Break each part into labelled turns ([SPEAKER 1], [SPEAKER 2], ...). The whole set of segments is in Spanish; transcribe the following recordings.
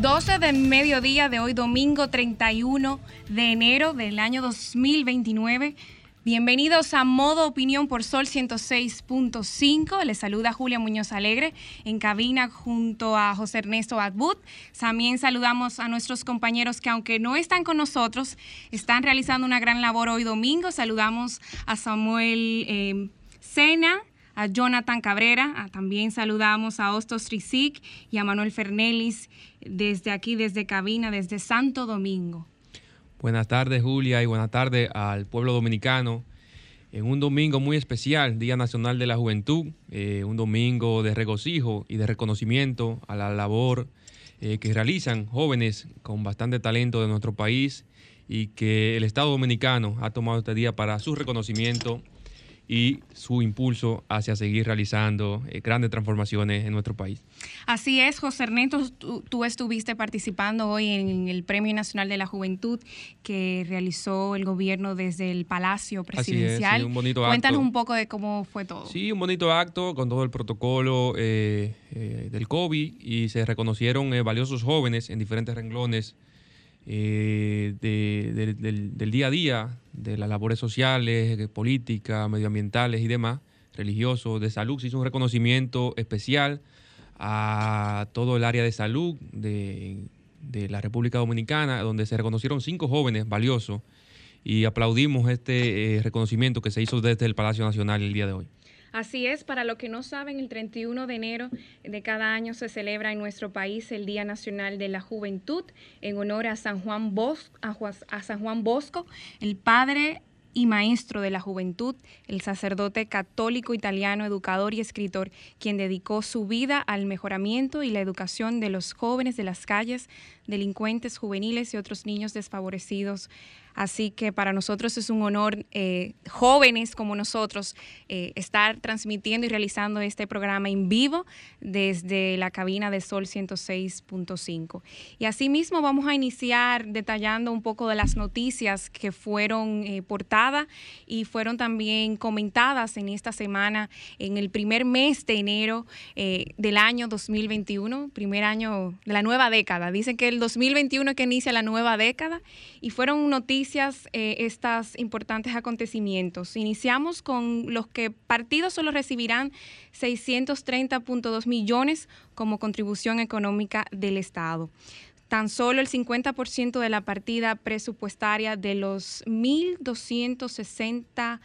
[SPEAKER 1] 12 del mediodía de hoy, domingo 31 de enero del año 2029. Bienvenidos a Modo Opinión por Sol 106.5. Les saluda Julia Muñoz Alegre en cabina junto a José Ernesto Atwood. También saludamos a nuestros compañeros que aunque no están con nosotros, están realizando una gran labor hoy domingo. Saludamos a Samuel eh, Sena, a Jonathan Cabrera, también saludamos a Ostos Rizik y a Manuel Fernelis desde aquí, desde cabina, desde Santo Domingo.
[SPEAKER 2] Buenas tardes, Julia, y buenas tardes al pueblo dominicano. En un domingo muy especial, Día Nacional de la Juventud, eh, un domingo de regocijo y de reconocimiento a la labor eh, que realizan jóvenes con bastante talento de nuestro país y que el Estado Dominicano ha tomado este día para su reconocimiento y su impulso hacia seguir realizando eh, grandes transformaciones en nuestro país.
[SPEAKER 1] Así es, José Ernesto, tú, estuviste participando hoy en el Premio Nacional de la Juventud que realizó el gobierno desde el Palacio Presidencial.
[SPEAKER 2] Así es, un bonito
[SPEAKER 1] Cuéntanos un poco de cómo fue todo.
[SPEAKER 2] Sí, un bonito acto con todo el protocolo eh, eh, del COVID y se reconocieron valiosos jóvenes en diferentes renglones eh, del, día a día, de las labores sociales, políticas, medioambientales y demás, religiosos, de salud. Se hizo un reconocimiento especial a todo el área de salud de, la República Dominicana, donde se reconocieron cinco jóvenes valiosos y aplaudimos este eh, reconocimiento que se hizo desde el Palacio Nacional el día de hoy.
[SPEAKER 1] Así es, para los que no saben, el 31 de enero de cada año se celebra en nuestro país el Día Nacional de la Juventud en honor a San Juan, Bosco, a San Juan Bosco, el padre y maestro de la juventud, el sacerdote católico italiano, educador y escritor, quien dedicó su vida al mejoramiento y la educación de los jóvenes de las calles, delincuentes juveniles y otros niños desfavorecidos Así que para nosotros es un honor, eh, jóvenes como nosotros, eh, estar transmitiendo y realizando este programa en vivo desde la cabina de Sol 106.5. Y asimismo vamos a iniciar detallando un poco de las noticias que fueron eh, portadas y fueron también comentadas en esta semana, en el primer mes de enero del año 2021, primer año de la nueva década. Dicen que el 2021 es que inicia la nueva década y fueron noticias eh, estos importantes acontecimientos. Iniciamos con los que partidos solo recibirán 630.2 millones como contribución económica del Estado tan solo el 50% de la partida presupuestaria de los 1.260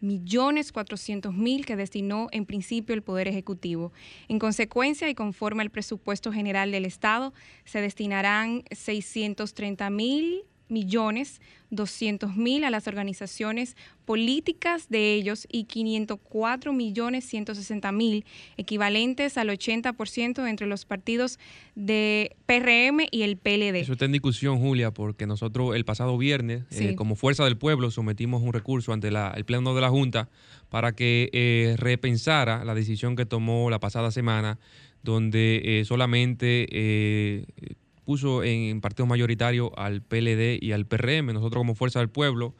[SPEAKER 1] millones 400 mil que destinó en principio el Poder Ejecutivo. En consecuencia y conforme al presupuesto general del Estado, se destinarán 630 mil millones 200 mil a las organizaciones políticas de ellos y 504 millones 160 mil, equivalentes al 80% entre los partidos de PRM y el PLD.
[SPEAKER 2] Eso está en discusión, Julia, porque nosotros el pasado viernes, eh, como Fuerza del Pueblo, sometimos un recurso ante el Pleno de la Junta para que eh, repensara la decisión que tomó la pasada semana, donde eh, solamente puso en partido mayoritario al PLD y al PRM. Nosotros como Fuerza del Pueblo,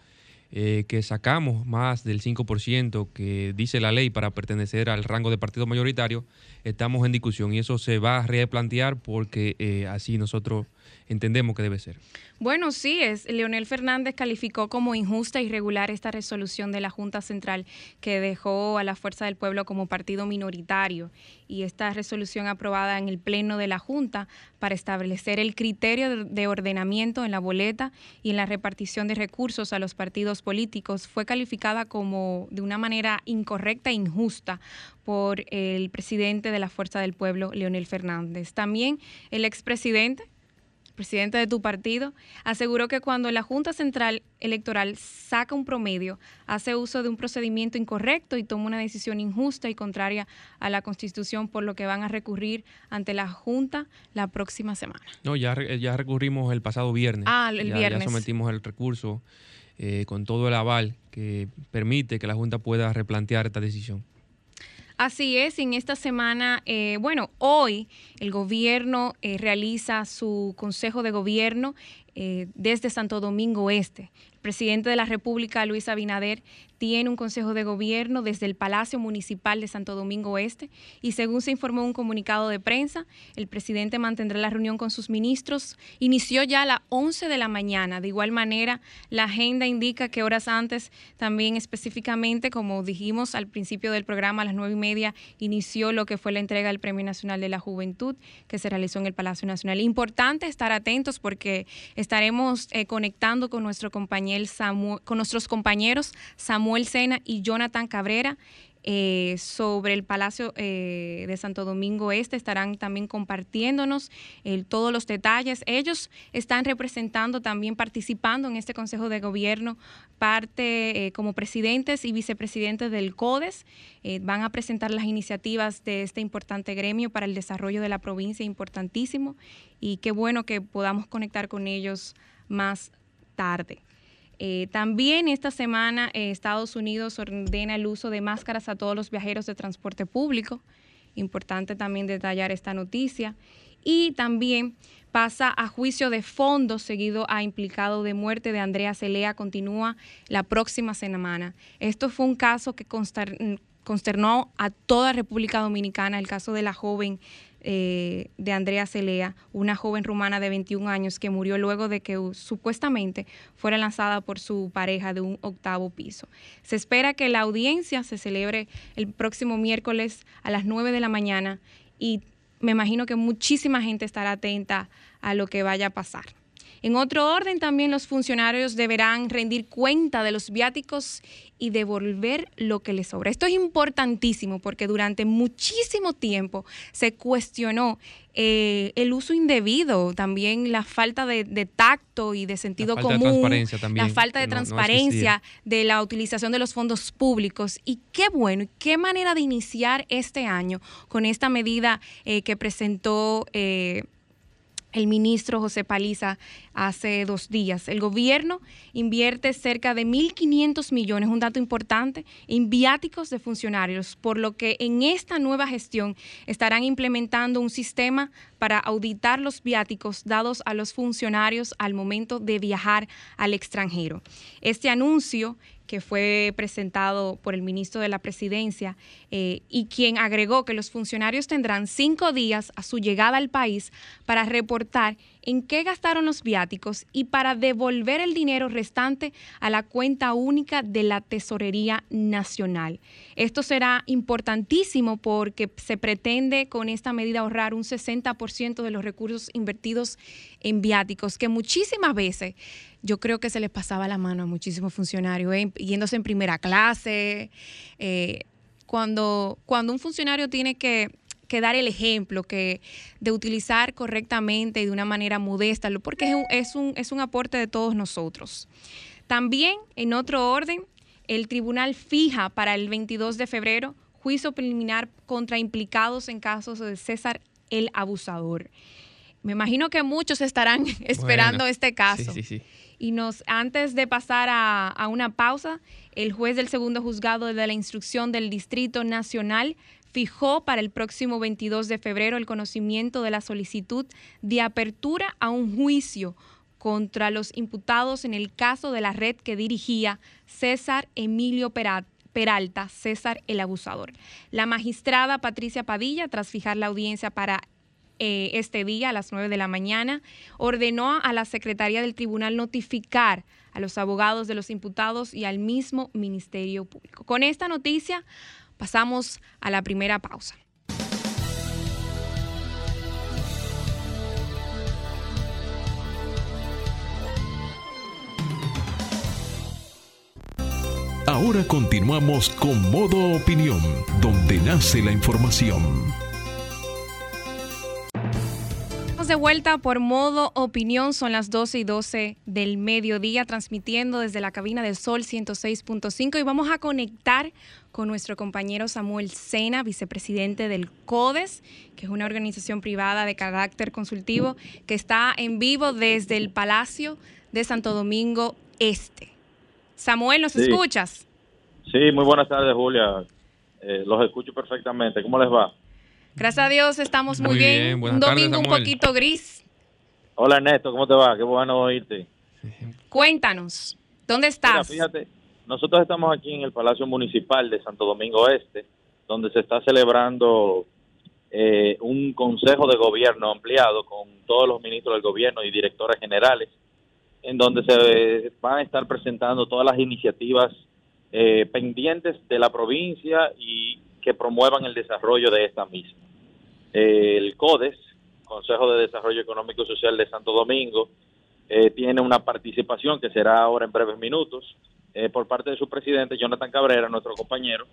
[SPEAKER 2] eh, que sacamos más del 5% que dice la ley para pertenecer al rango de partido mayoritario, estamos en discusión y eso se va a replantear porque eh, así nosotros entendemos que debe ser.
[SPEAKER 1] Bueno, sí, es. Leonel Fernández calificó como injusta e irregular esta resolución de la Junta Central que dejó a la Fuerza del Pueblo como partido minoritario y esta resolución aprobada en el Pleno de la Junta para establecer el criterio de ordenamiento en la boleta y en la repartición de recursos a los partidos políticos fue calificada como de una manera incorrecta e injusta por el presidente de la Fuerza del Pueblo, Leonel Fernández. También el expresidente presidente de tu partido, aseguró que cuando la Junta Central Electoral saca un promedio, hace uso de un procedimiento incorrecto y toma una decisión injusta y contraria a la Constitución, por lo que van a recurrir ante la Junta la próxima semana.
[SPEAKER 2] No, ya, ya recurrimos el pasado viernes.
[SPEAKER 1] Ah, el viernes.
[SPEAKER 2] Ya sometimos el recurso eh, con todo el aval que permite que la Junta pueda replantear esta decisión.
[SPEAKER 1] Así es, en esta semana, eh, bueno, hoy el gobierno eh, realiza su consejo de gobierno desde Santo Domingo Este. Presidente de la República, Luis Abinader, tiene un consejo de gobierno desde el Palacio Municipal de Santo Domingo Este y según se informó en un comunicado de prensa, el presidente mantendrá la reunión con sus ministros. Inició ya a las 11 de la mañana. De igual manera, la agenda indica que horas antes, también específicamente, como dijimos al principio del programa, a las 9 y media, inició lo que fue la entrega del Premio Nacional de la Juventud que se realizó en el Palacio Nacional. Importante estar atentos porque estaremos eh, conectando con nuestro compañero con nuestros compañeros Samuel Sena y Jonathan Cabrera. Eh, sobre el Palacio eh, de Santo Domingo Este. Estarán también compartiéndonos todos los detalles. Ellos están representando, también participando en este Consejo de Gobierno, parte eh, como presidentes y vicepresidentes del CODES. van a presentar las iniciativas de este importante gremio para el desarrollo de la provincia, importantísimo. Y qué bueno que podamos conectar con ellos más tarde. Eh, también esta semana eh, Estados Unidos ordena el uso de máscaras a todos los viajeros de transporte público. Importante también detallar esta noticia. Y también pasa a juicio de fondo seguido a implicado de muerte de Andrea Celea. Continúa la próxima semana. Esto fue un caso que consternó a toda República Dominicana, el caso de la joven eh, de Andrea Celea, una joven rumana de 21 años que murió luego de que supuestamente fuera lanzada por su pareja de un octavo piso. Se espera que la audiencia se celebre el próximo miércoles a las 9 de la mañana y me imagino que muchísima gente estará atenta a lo que vaya a pasar. En otro orden, también los funcionarios deberán rendir cuenta de los viáticos y devolver lo que les sobra. Esto es importantísimo porque durante muchísimo tiempo se cuestionó eh, el uso indebido, también la falta de, tacto y de sentido
[SPEAKER 2] la
[SPEAKER 1] común,
[SPEAKER 2] de transparencia también,
[SPEAKER 1] la falta de transparencia de la utilización de los fondos públicos. Y qué bueno, y qué manera de iniciar este año con esta medida eh, que presentó. Eh, el ministro José Paliza hace dos días. El gobierno invierte cerca de 1.500 millones, un dato importante, en viáticos de funcionarios, por lo que en esta nueva gestión estarán implementando un sistema para auditar los viáticos dados a los funcionarios al momento de viajar al extranjero. Este anuncio que fue presentado por el ministro de la Presidencia eh, y quien agregó que los funcionarios tendrán cinco días a su llegada al país para reportar en qué gastaron los viáticos y para devolver el dinero restante a la cuenta única de la Tesorería Nacional. Esto será importantísimo porque se pretende con esta medida ahorrar un 60% de los recursos invertidos en viáticos, que muchísimas veces yo creo que se les pasaba la mano a muchísimos funcionarios, eh, yéndose en primera clase. Eh, cuando, cuando un funcionario tiene que que dar el ejemplo, que de utilizar correctamente y de una manera modesta, porque es un, es un, es un aporte de todos nosotros. También, en otro orden, el tribunal fija para el 22 de febrero juicio preliminar contra implicados en casos de César el abusador. Me imagino que muchos estarán esperando este caso.
[SPEAKER 2] Sí, sí, sí.
[SPEAKER 1] Y nos, antes de pasar a, a, una pausa, el juez del segundo juzgado de la instrucción del Distrito Nacional fijó para el próximo 22 de febrero el conocimiento de la solicitud de apertura a un juicio contra los imputados en el caso de la red que dirigía César Emilio Peralta, César el Abusador. La magistrada Patricia Padilla, tras fijar la audiencia para eh, este día a las 9 de la mañana, ordenó a la Secretaría del Tribunal notificar a los abogados de los imputados y al mismo Ministerio Público. Con esta noticia Pasamos a la primera pausa.
[SPEAKER 3] Ahora continuamos con Modo Opinión, donde nace la información
[SPEAKER 1] de vuelta por modo opinión, son las 12 y 12 del mediodía, transmitiendo desde la cabina del Sol 106.5 y vamos a conectar con nuestro compañero Samuel Sena, vicepresidente del CODES, que es una organización privada de carácter consultivo que está en vivo desde el Palacio de Santo Domingo Este. Samuel, ¿nos escuchas?
[SPEAKER 4] Sí, muy buenas tardes, Julia. Eh, los escucho perfectamente. ¿Cómo les va?
[SPEAKER 1] Gracias a Dios estamos muy, bien. Un domingo un poquito gris.
[SPEAKER 4] Hola Ernesto, ¿cómo te va? Qué bueno oírte.
[SPEAKER 1] Cuéntanos, ¿dónde estás?
[SPEAKER 4] fíjate, nosotros estamos aquí en el Palacio Municipal de Santo Domingo Este, donde se está celebrando eh, un consejo de gobierno ampliado con todos los ministros del gobierno y directores generales, en donde se van a estar presentando todas las iniciativas eh, pendientes de la provincia y que promuevan el desarrollo de esta misma. El CODES, Consejo de Desarrollo Económico y Social de Santo Domingo, eh, tiene una participación que será ahora en breves minutos eh, por parte de su presidente, Jonathan Cabrera, nuestro compañero,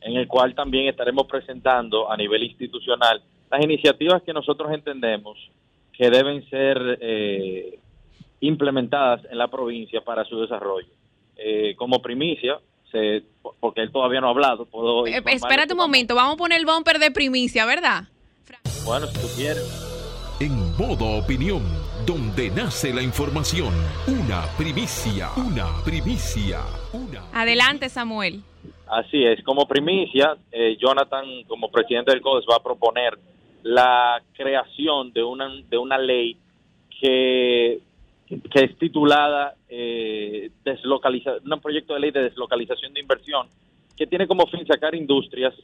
[SPEAKER 4] en el cual también estaremos presentando a nivel institucional las iniciativas que nosotros entendemos que deben ser eh, implementadas en la provincia para su desarrollo. como primicia, porque él todavía no ha hablado. Puedo
[SPEAKER 1] eh, espérate un momento, vamos a poner el bumper de primicia, ¿verdad?
[SPEAKER 4] Bueno, si tú quieres.
[SPEAKER 3] En modo opinión, donde nace la información. Una primicia, una primicia, una.
[SPEAKER 1] Adelante, Samuel.
[SPEAKER 4] Así es, como primicia, eh, Jonathan, como presidente del CODES, va a proponer la creación de una, de una ley que que es titulada eh, deslocaliza un proyecto de ley de deslocalización de inversión que tiene como fin sacar industrias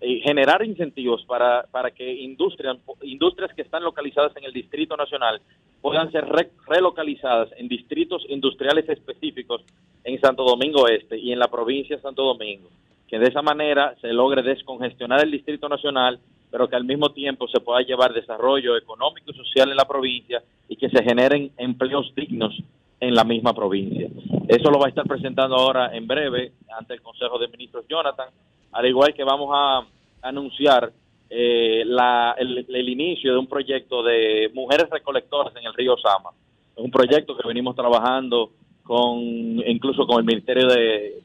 [SPEAKER 4] y generar incentivos para, para que industrias, industrias que están localizadas en el Distrito Nacional puedan ser relocalizadas en distritos industriales específicos en Santo Domingo Este y en la provincia de Santo Domingo. Que de esa manera se logre descongestionar el Distrito Nacional, pero que al mismo tiempo se pueda llevar desarrollo económico y social en la provincia y que se generen empleos dignos en la misma provincia. Eso lo va a estar presentando ahora en breve ante el Consejo de Ministros Jonathan, al igual que vamos a anunciar eh, el, inicio de un proyecto de mujeres recolectoras en el río Sama. Es un proyecto que venimos trabajando con incluso con el Ministerio de,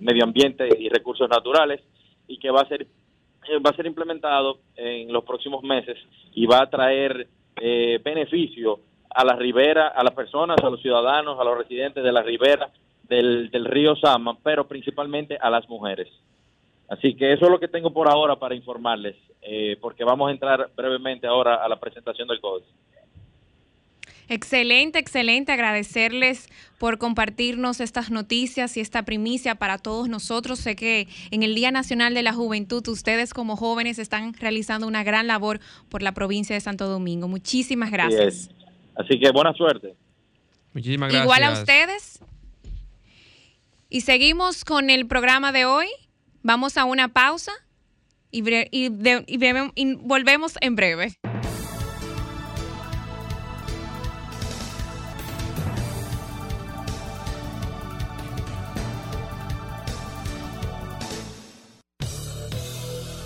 [SPEAKER 4] Medio Ambiente y Recursos Naturales y que va a ser va a ser implementado en los próximos meses y va a traer eh, beneficio a la ribera, a las personas, a los ciudadanos, a los residentes de la ribera del, río Sama, pero principalmente a las mujeres. Así que eso es lo que tengo por ahora para informarles, eh, porque vamos a entrar brevemente ahora a la presentación del código.
[SPEAKER 1] Excelente, excelente. Agradecerles por compartirnos estas noticias y esta primicia para todos nosotros. Sé que en el Día Nacional de la Juventud ustedes como jóvenes están realizando una gran labor por la provincia de Santo Domingo. Muchísimas gracias.
[SPEAKER 4] Así, que buena suerte.
[SPEAKER 2] Muchísimas gracias.
[SPEAKER 1] Igual a ustedes. Y seguimos con el programa de hoy. Vamos a una pausa y, y volvemos en breve.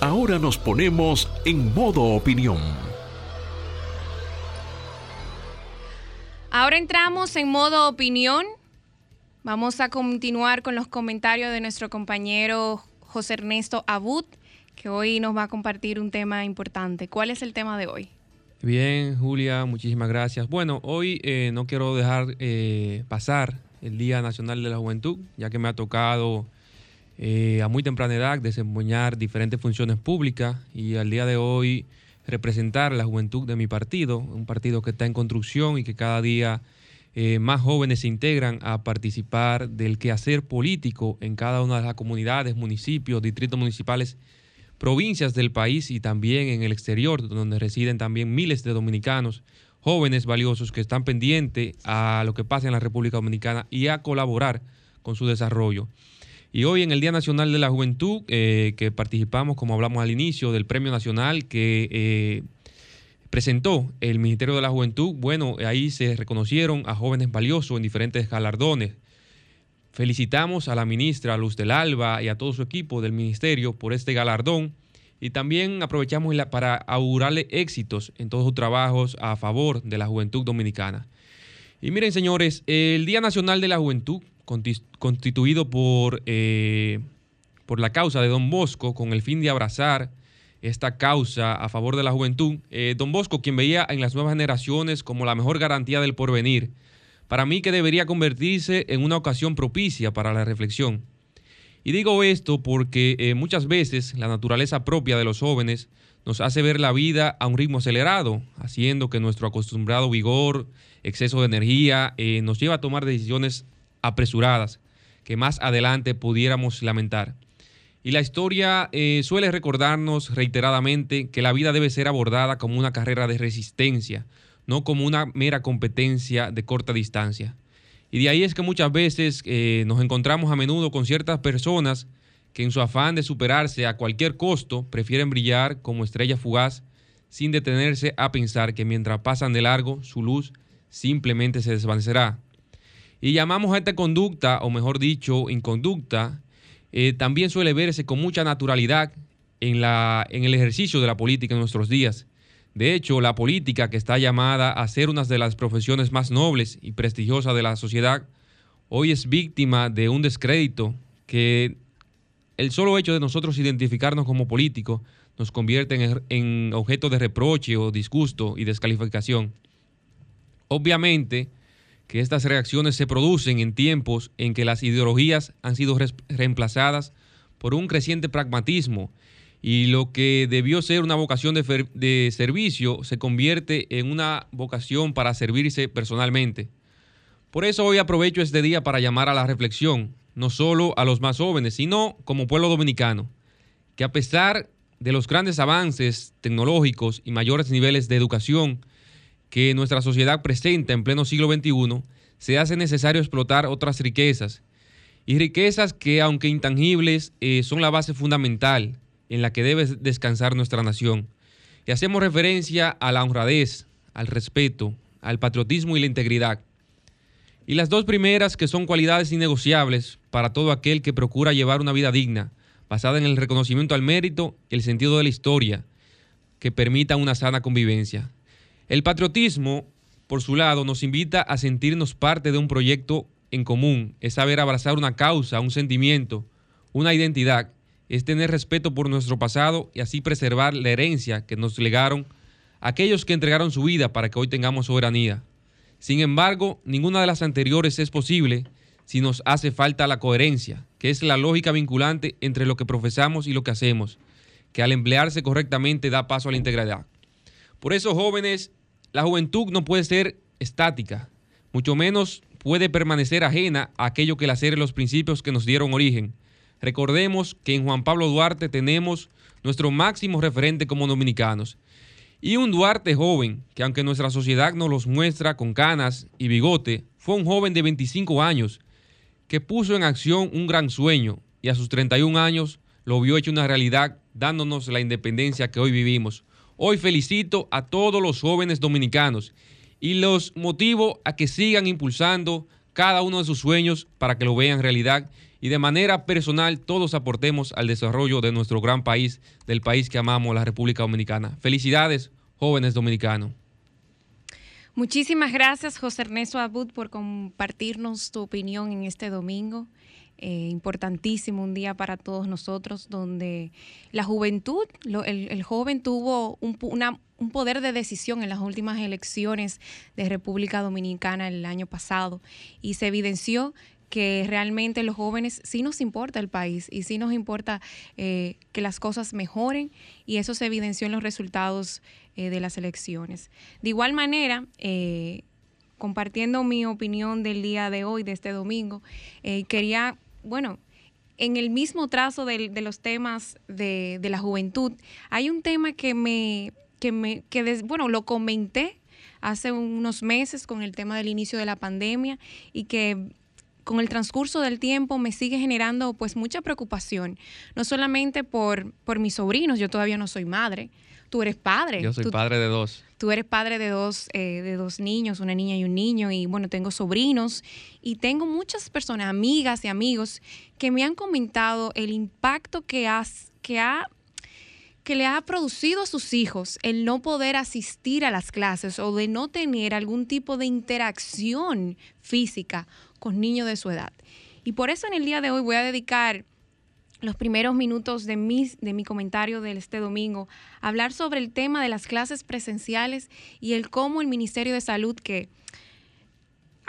[SPEAKER 3] Ahora nos ponemos en modo opinión.
[SPEAKER 1] Ahora entramos en modo opinión. Vamos a continuar con los comentarios de nuestro compañero José Ernesto Abud, que hoy nos va a compartir un tema importante. ¿Cuál es el tema de hoy?
[SPEAKER 2] Bien, Julia, muchísimas gracias. Bueno, hoy eh, no quiero dejar eh, pasar el Día Nacional de la Juventud, ya que me ha tocado eh, a muy temprana edad desempeñar diferentes funciones públicas y al día de hoy representar la juventud de mi partido, un partido que está en construcción y que cada día eh, más jóvenes se integran a participar del quehacer político en cada una de las comunidades, municipios, distritos municipales, provincias del país y también en el exterior, donde residen también miles de dominicanos, jóvenes valiosos que están pendientes a lo que pasa en la República Dominicana y a colaborar con su desarrollo. Y hoy en el Día Nacional de la Juventud, eh, que participamos, como hablamos al inicio, del Premio Nacional que eh, presentó el Ministerio de la Juventud, bueno, ahí se reconocieron a jóvenes valiosos en diferentes galardones. Felicitamos a la ministra Luz del Alba y a todo su equipo del ministerio por este galardón Y también aprovechamos para augurarle éxitos en todos sus trabajos a favor de la juventud dominicana. Y miren, señores, el Día Nacional de la Juventud, constituido por, eh, por la causa de Don Bosco, con el fin de abrazar esta causa a favor de la juventud. Eh, don Bosco, quien veía en las nuevas generaciones como la mejor garantía del porvenir, para mí que debería convertirse en una ocasión propicia para la reflexión. Y digo esto porque eh, muchas veces la naturaleza propia de los jóvenes nos hace ver la vida a un ritmo acelerado, haciendo que nuestro acostumbrado vigor, exceso de energía, nos lleva a tomar decisiones apresuradas que más adelante pudiéramos lamentar. Y la historia eh, suele recordarnos reiteradamente que la vida debe ser abordada como una carrera de resistencia, no como una mera competencia de corta distancia. Y de ahí es que muchas veces eh, nos encontramos a menudo con ciertas personas que en su afán de superarse a cualquier costo prefieren brillar como estrella fugaz sin detenerse a pensar que mientras pasan de largo su luz simplemente se desvanecerá. Y llamamos a esta conducta, o mejor dicho, inconducta, eh, también suele verse con mucha naturalidad en, la, en el ejercicio de la política en nuestros días. De hecho, la política, que está llamada a ser una de las profesiones más nobles y prestigiosas de la sociedad, hoy es víctima de un descrédito que el solo hecho de nosotros identificarnos como políticos nos convierte en, en objeto de reproche o disgusto y descalificación. Obviamente, que estas reacciones se producen en tiempos en que las ideologías han sido reemplazadas por un creciente pragmatismo y lo que debió ser una vocación de, servicio se convierte en una vocación para servirse personalmente. Por eso hoy aprovecho este día para llamar a la reflexión, no solo a los más jóvenes, sino como pueblo dominicano, que a pesar de los grandes avances tecnológicos y mayores niveles de educación que nuestra sociedad presenta en pleno siglo XXI, se hace necesario explotar otras riquezas. Y riquezas que, aunque intangibles, eh, son la base fundamental en la que debe descansar nuestra nación. Y hacemos referencia a la honradez, al respeto, al patriotismo y la integridad. Y las dos primeras que son cualidades innegociables para todo aquel que procura llevar una vida digna, basada en el reconocimiento al mérito, el sentido de la historia, que permita una sana convivencia. El patriotismo, por su lado, nos invita a sentirnos parte de un proyecto en común, es saber abrazar una causa, un sentimiento, una identidad, es tener respeto por nuestro pasado y así preservar la herencia que nos legaron aquellos que entregaron su vida para que hoy tengamos soberanía. Sin embargo, ninguna de las anteriores es posible si nos hace falta la coherencia, que es la lógica vinculante entre lo que profesamos y lo que hacemos, que al emplearse correctamente da paso a la integridad. Por eso, jóvenes, la juventud no puede ser estática, mucho menos puede permanecer ajena a aquello que la los principios que nos dieron origen. Recordemos que en Juan Pablo Duarte tenemos nuestro máximo referente como dominicanos. Y un Duarte joven, que aunque nuestra sociedad nos los muestra con canas y bigote, fue un joven de 25 años que puso en acción un gran sueño y a sus 31 años lo vio hecho una realidad dándonos la independencia que hoy vivimos. Hoy felicito a todos los jóvenes dominicanos y los motivo a que sigan impulsando cada uno de sus sueños para que lo vean realidad y de manera personal todos aportemos al desarrollo de nuestro gran país, del país que amamos, la República Dominicana. Felicidades, jóvenes dominicanos.
[SPEAKER 1] Muchísimas gracias, José Ernesto Abud, por compartirnos tu opinión en este domingo. Eh, importantísimo, un día para todos nosotros, donde la juventud, el, joven tuvo un, un poder de decisión en las últimas elecciones de República Dominicana el año pasado y se evidenció que realmente los jóvenes sí nos importa el país y sí nos importa eh, que las cosas mejoren y eso se evidenció en los resultados eh, de las elecciones. De igual manera, compartiendo mi opinión del día de hoy, de este domingo, quería bueno, en el mismo trazo de, los temas de, la juventud, hay un tema que me, que me, que bueno, lo comenté hace unos meses con el tema del inicio de la pandemia y que con el transcurso del tiempo me sigue generando pues mucha preocupación, no solamente por, por mis sobrinos, yo todavía no soy madre, tú eres padre.
[SPEAKER 2] Yo soy padre de dos.
[SPEAKER 1] Tú eres padre de dos, eh, de dos niños, una niña y un niño, y bueno, tengo sobrinos y tengo muchas personas, amigas y amigos, que me han comentado el impacto que, has, que ha que le ha producido a sus hijos el no poder asistir a las clases o de no tener algún tipo de interacción física con niños de su edad. Y por eso en el día de hoy voy a dedicar los primeros minutos de mi, de mi comentario de este domingo hablar sobre el tema de las clases presenciales y el cómo el Ministerio de Salud que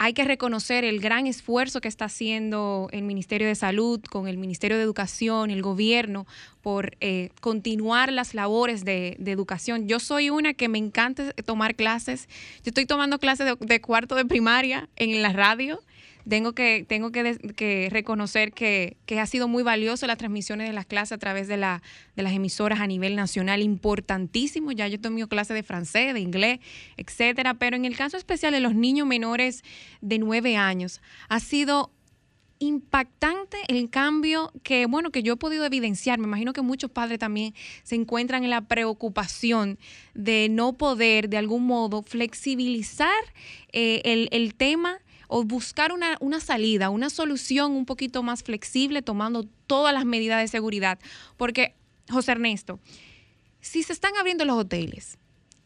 [SPEAKER 1] hay que reconocer el gran esfuerzo que está haciendo el Ministerio de Salud con el Ministerio de Educación, el gobierno, por eh, continuar las labores de, educación. Yo soy una que me encanta tomar clases. Yo estoy tomando clases de cuarto de primaria en la radio tengo que, tengo que, reconocer que, ha sido muy valioso las transmisiones de las clases a través de, la, de las emisoras a nivel nacional, importantísimo. Ya yo he tomado clases de francés, de inglés, etcétera. Pero en el caso especial de los niños menores de nueve años, ha sido impactante el cambio que, bueno, que yo he podido evidenciar. Me imagino que muchos padres también se encuentran en la preocupación de no poder, de algún modo, flexibilizar eh, el, el tema o buscar una, una salida, una solución un poquito más flexible tomando todas las medidas de seguridad. Porque, José Ernesto, si se están abriendo los hoteles,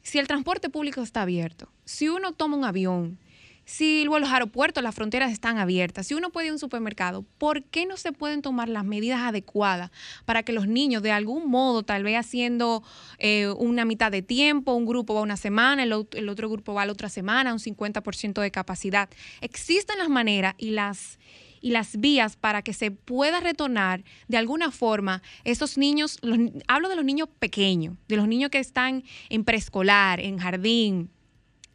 [SPEAKER 1] si el transporte público está abierto, si uno toma un avión, si los aeropuertos, las fronteras están abiertas, si uno puede ir a un supermercado, ¿por qué no se pueden tomar las medidas adecuadas para que los niños, de algún modo, tal vez haciendo eh, una mitad de tiempo, un grupo va una semana, el, otro grupo va la otra semana, un 50% de capacidad? Existen las maneras y las y las vías para que se pueda retornar de alguna forma esos niños, hablo de los niños pequeños, de los niños que están en preescolar, en jardín,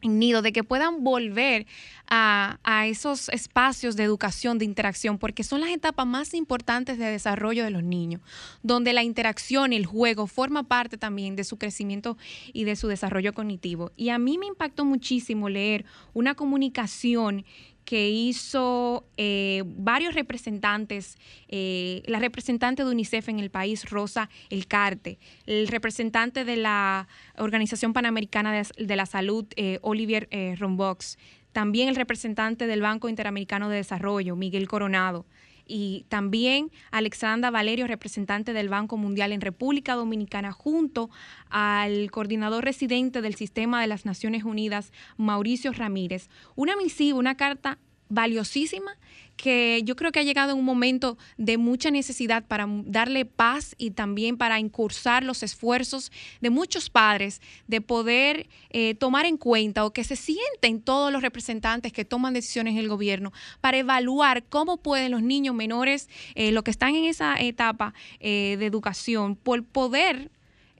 [SPEAKER 1] nido, de que puedan volver a, esos espacios de educación, de interacción, porque son las etapas más importantes de desarrollo de los niños, donde la interacción el juego forma parte también de su crecimiento y de su desarrollo cognitivo. Y a mí me impactó muchísimo leer una comunicación que hizo eh, varios representantes, eh, la representante de UNICEF en el país, Rosa Elcarte, el representante de la Organización Panamericana de, la Salud, eh, Olivier Rombox, también el representante del Banco Interamericano de Desarrollo, Miguel Coronado, y también Alexandra Valerio, representante del Banco Mundial en República Dominicana, junto al coordinador residente del Sistema de las Naciones Unidas, Mauricio Ramírez. Una misiva, una carta valiosísima que yo creo que ha llegado un momento de mucha necesidad para darle paz y también para incursar los esfuerzos de muchos padres de poder eh, tomar en cuenta o que se sienten todos los representantes que toman decisiones en el gobierno para evaluar cómo pueden los niños menores, eh, los que están en esa etapa eh, de educación, por poder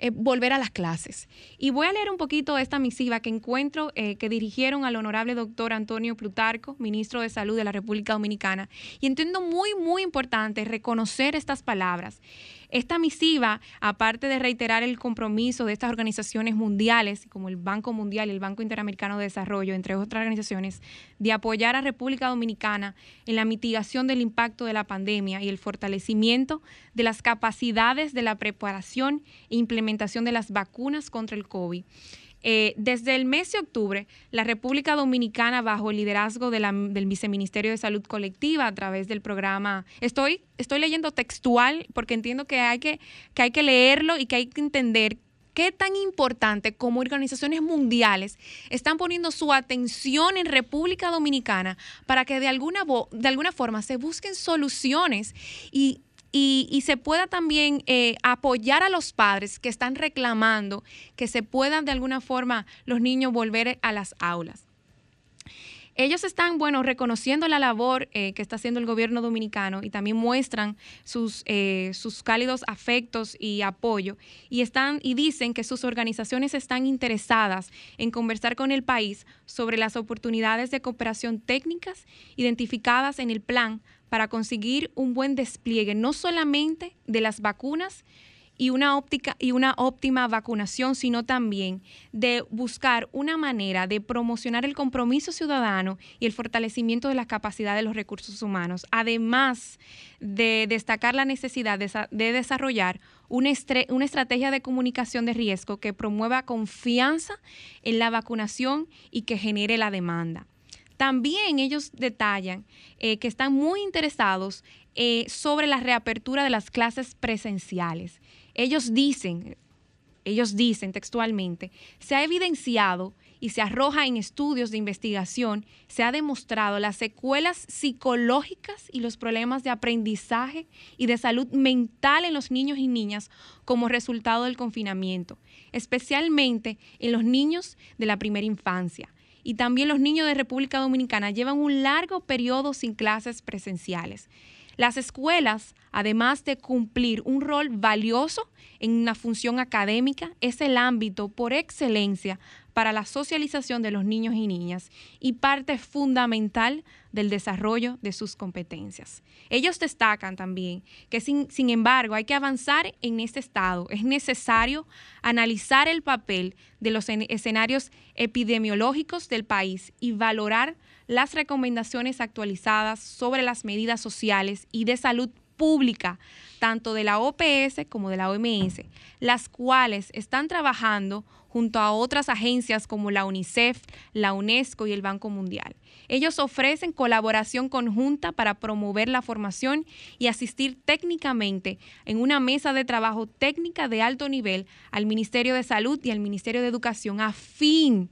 [SPEAKER 1] eh, volver a las clases. Y voy a leer un poquito esta misiva que encuentro eh, que dirigieron al honorable doctor Antonio Plutarco, ministro de Salud de la República Dominicana. Y entiendo muy, muy importante reconocer estas palabras. Esta misiva, aparte de reiterar el compromiso de estas organizaciones mundiales, como el Banco Mundial y el Banco Interamericano de Desarrollo, entre otras organizaciones, de apoyar a República Dominicana en la mitigación del impacto de la pandemia y el fortalecimiento de las capacidades de la preparación e implementación de las vacunas contra el COVID. Eh, desde el mes de octubre, la República Dominicana, bajo el liderazgo del Viceministerio de Salud Colectiva, a través del programa, estoy, estoy leyendo textual porque entiendo que hay que, que hay que leerlo y que hay que entender qué tan importante como organizaciones mundiales están poniendo su atención en República Dominicana para que de alguna, de alguna forma se busquen soluciones y se pueda también eh, apoyar a los padres que están reclamando que se puedan de alguna forma los niños volver a las aulas. Ellos están, bueno, reconociendo la labor eh, que está haciendo el gobierno dominicano y también muestran sus, eh, sus cálidos afectos y apoyo y, están, y dicen que sus organizaciones están interesadas en conversar con el país sobre las oportunidades de cooperación técnicas identificadas en el plan para conseguir un buen despliegue, no solamente de las vacunas y una, óptica, y una óptima vacunación, sino también de buscar una manera de promocionar el compromiso ciudadano y el fortalecimiento de las capacidades de los recursos humanos, además de destacar la necesidad de, de desarrollar una, una, estrategia de comunicación de riesgo que promueva confianza en la vacunación y que genere la demanda. También ellos detallan eh, que están muy interesados eh, sobre la reapertura de las clases presenciales. Ellos dicen, ellos dicen textualmente, se ha evidenciado y se arroja en estudios de investigación, se ha demostrado las secuelas psicológicas y los problemas de aprendizaje y de salud mental en los niños y niñas como resultado del confinamiento, especialmente en los niños de la primera infancia. Y también los niños de República Dominicana llevan un largo periodo sin clases presenciales. Las escuelas, además de cumplir un rol valioso en una función académica, es el ámbito por excelencia para la socialización de los niños y niñas y parte fundamental del desarrollo de sus competencias. Ellos destacan también que sin, sin, embargo hay que avanzar en este estado. Es necesario analizar el papel de los escenarios epidemiológicos del país y valorar las recomendaciones actualizadas sobre las medidas sociales y de salud pública, tanto de la OPS como de la OMS, las cuales están trabajando junto a otras agencias como la UNICEF, la UNESCO y el Banco Mundial. Ellos ofrecen colaboración conjunta para promover la formación y asistir técnicamente en una mesa de trabajo técnica de alto nivel al Ministerio de Salud y al Ministerio de Educación a fin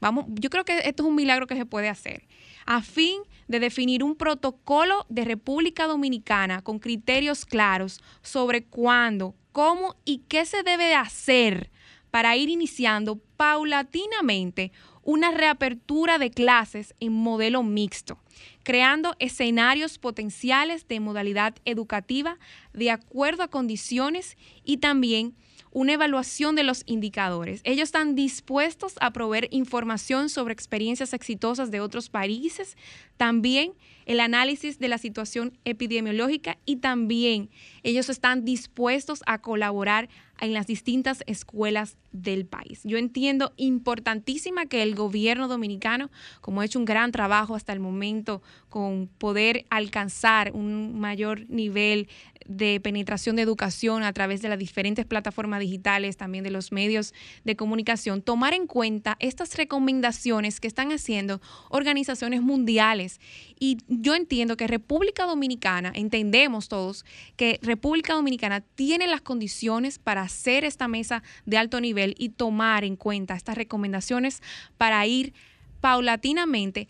[SPEAKER 1] Vamos, yo creo que esto es un milagro que se puede hacer a fin de definir un protocolo de República Dominicana con criterios claros sobre cuándo, cómo y qué se debe hacer para ir iniciando paulatinamente una reapertura de clases en modelo mixto, creando escenarios potenciales de modalidad educativa de acuerdo a condiciones y también una evaluación de los indicadores. Ellos están dispuestos a proveer información sobre experiencias exitosas de otros países, también el análisis de la situación epidemiológica y también ellos están dispuestos a colaborar en las distintas escuelas del país. Yo entiendo importantísima que el gobierno dominicano, como ha hecho un gran trabajo hasta el momento con poder alcanzar un mayor nivel de penetración de educación a través de las diferentes plataformas digitales, también de los medios de comunicación, tomar en cuenta estas recomendaciones que están haciendo organizaciones mundiales. Y yo entiendo que República Dominicana, entendemos todos que República Dominicana tiene las condiciones para hacer esta mesa de alto nivel y tomar en cuenta estas recomendaciones para ir paulatinamente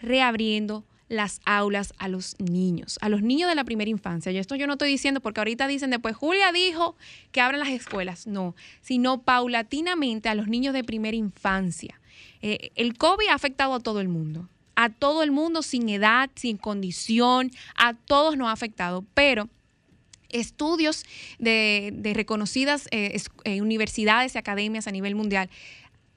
[SPEAKER 1] reabriendo las aulas a los niños, a los niños de la primera infancia. Y esto yo no estoy diciendo porque ahorita dicen después, Julia dijo que abran las escuelas. No, sino paulatinamente a los niños de primera infancia. Eh, el COVID ha afectado a todo el mundo, a todo el mundo sin edad, sin condición, a todos nos ha afectado, pero estudios de, reconocidas eh, eh, universidades y academias a nivel mundial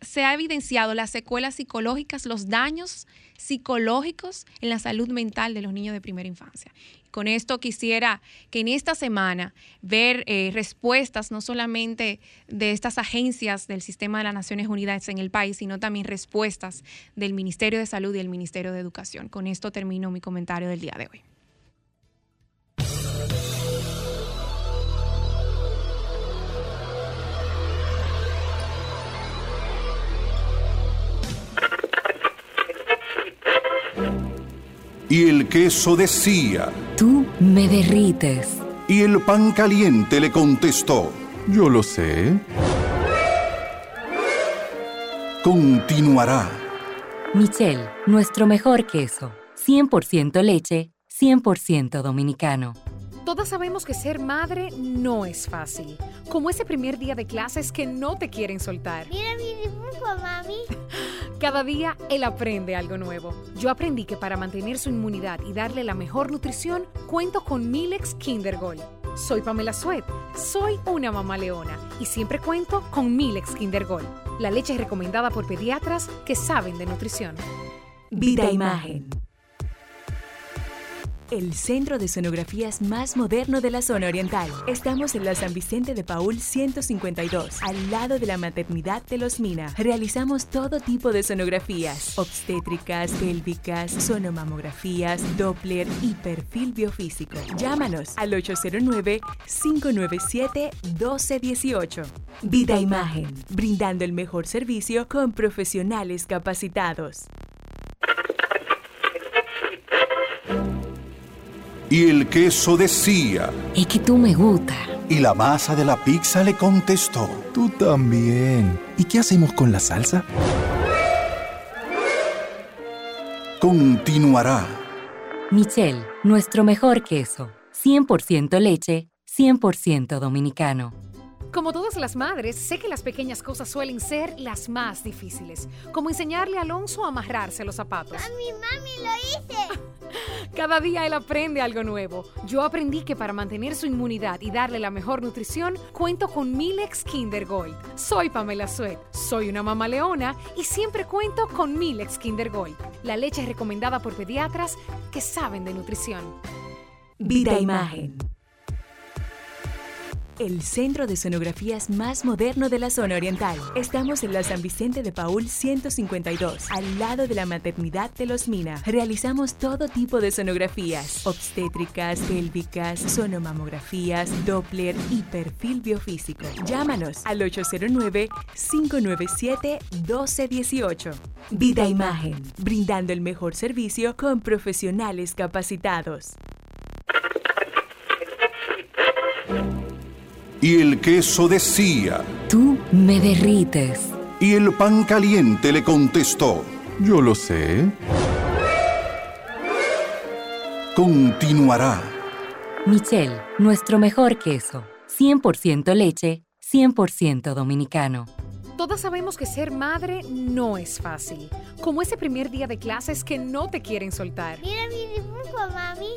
[SPEAKER 1] se ha evidenciado las secuelas psicológicas, los daños psicológicos en la salud mental de los niños de primera infancia. Con esto quisiera que en esta semana ver eh, respuestas no solamente de estas agencias del sistema de las Naciones Unidas en el país, sino también respuestas del Ministerio de Salud y el Ministerio de Educación. Con esto termino mi comentario del día de hoy.
[SPEAKER 5] Y el queso decía,
[SPEAKER 6] Tú me derrites.
[SPEAKER 5] Y el pan caliente le contestó,
[SPEAKER 7] Yo lo sé.
[SPEAKER 5] Continuará.
[SPEAKER 6] Michelle, nuestro mejor queso. 100% leche, 100% dominicano.
[SPEAKER 8] Todas sabemos que ser madre no es fácil. Como ese primer día de clases que no te quieren soltar.
[SPEAKER 9] Mira mi dibujo, mami.
[SPEAKER 8] Cada día él aprende algo nuevo. Yo aprendí que para mantener su inmunidad y darle la mejor nutrición, cuento con Milex Kindergold. Soy Pamela Suet, soy una mamá leona y siempre cuento con Milex Kindergold, la leche recomendada por pediatras que saben de nutrición.
[SPEAKER 6] Vida Imagen el centro de sonografías más moderno de la zona oriental. Estamos en la San Vicente de Paul 152, al lado de la maternidad de Los Mina. Realizamos todo tipo de sonografías, obstétricas, pélvicas, sonomamografías, Doppler y perfil biofísico. Llámanos al 809-597-1218. Vida Imagen, brindando el mejor servicio con profesionales capacitados.
[SPEAKER 5] Y el queso decía,
[SPEAKER 6] Es que tú me gusta.
[SPEAKER 5] Y la masa de la pizza le contestó.
[SPEAKER 7] Tú también. ¿Y qué hacemos con la salsa?
[SPEAKER 5] Continuará.
[SPEAKER 10] Michelle, nuestro mejor queso. 100% leche, 100% dominicano.
[SPEAKER 8] Como todas las madres, sé que las pequeñas cosas suelen ser las más difíciles, como enseñarle a Alonso a amarrarse los zapatos.
[SPEAKER 9] Mami, mami, lo hice.
[SPEAKER 8] Cada día él aprende algo nuevo. Yo aprendí que para mantener su inmunidad y darle la mejor nutrición, cuento con Milex Kinder Gold. Soy Pamela Suet, soy una mamá leona y siempre cuento con Milex Kinder Gold, la leche recomendada por pediatras que saben de nutrición.
[SPEAKER 6] Vida Imagen el centro de sonografías más moderno de la zona oriental. Estamos en la San Vicente de Paul 152, al lado de la maternidad de Los Mina. Realizamos todo tipo de sonografías, obstétricas, pélvicas, sonomamografías, Doppler y perfil biofísico. Llámanos al 809-597-1218. Vida Imagen, brindando el mejor servicio con profesionales capacitados.
[SPEAKER 5] Y el queso decía,
[SPEAKER 10] Tú me derrites.
[SPEAKER 5] y el pan caliente le contestó,
[SPEAKER 7] Yo lo sé.
[SPEAKER 5] continuará.
[SPEAKER 10] Michelle, nuestro mejor queso. 100% leche, 100% dominicano.
[SPEAKER 8] Todas sabemos que ser madre no es fácil, como ese primer día de clases que no te quieren soltar.
[SPEAKER 9] Mira mi dibujo, mami.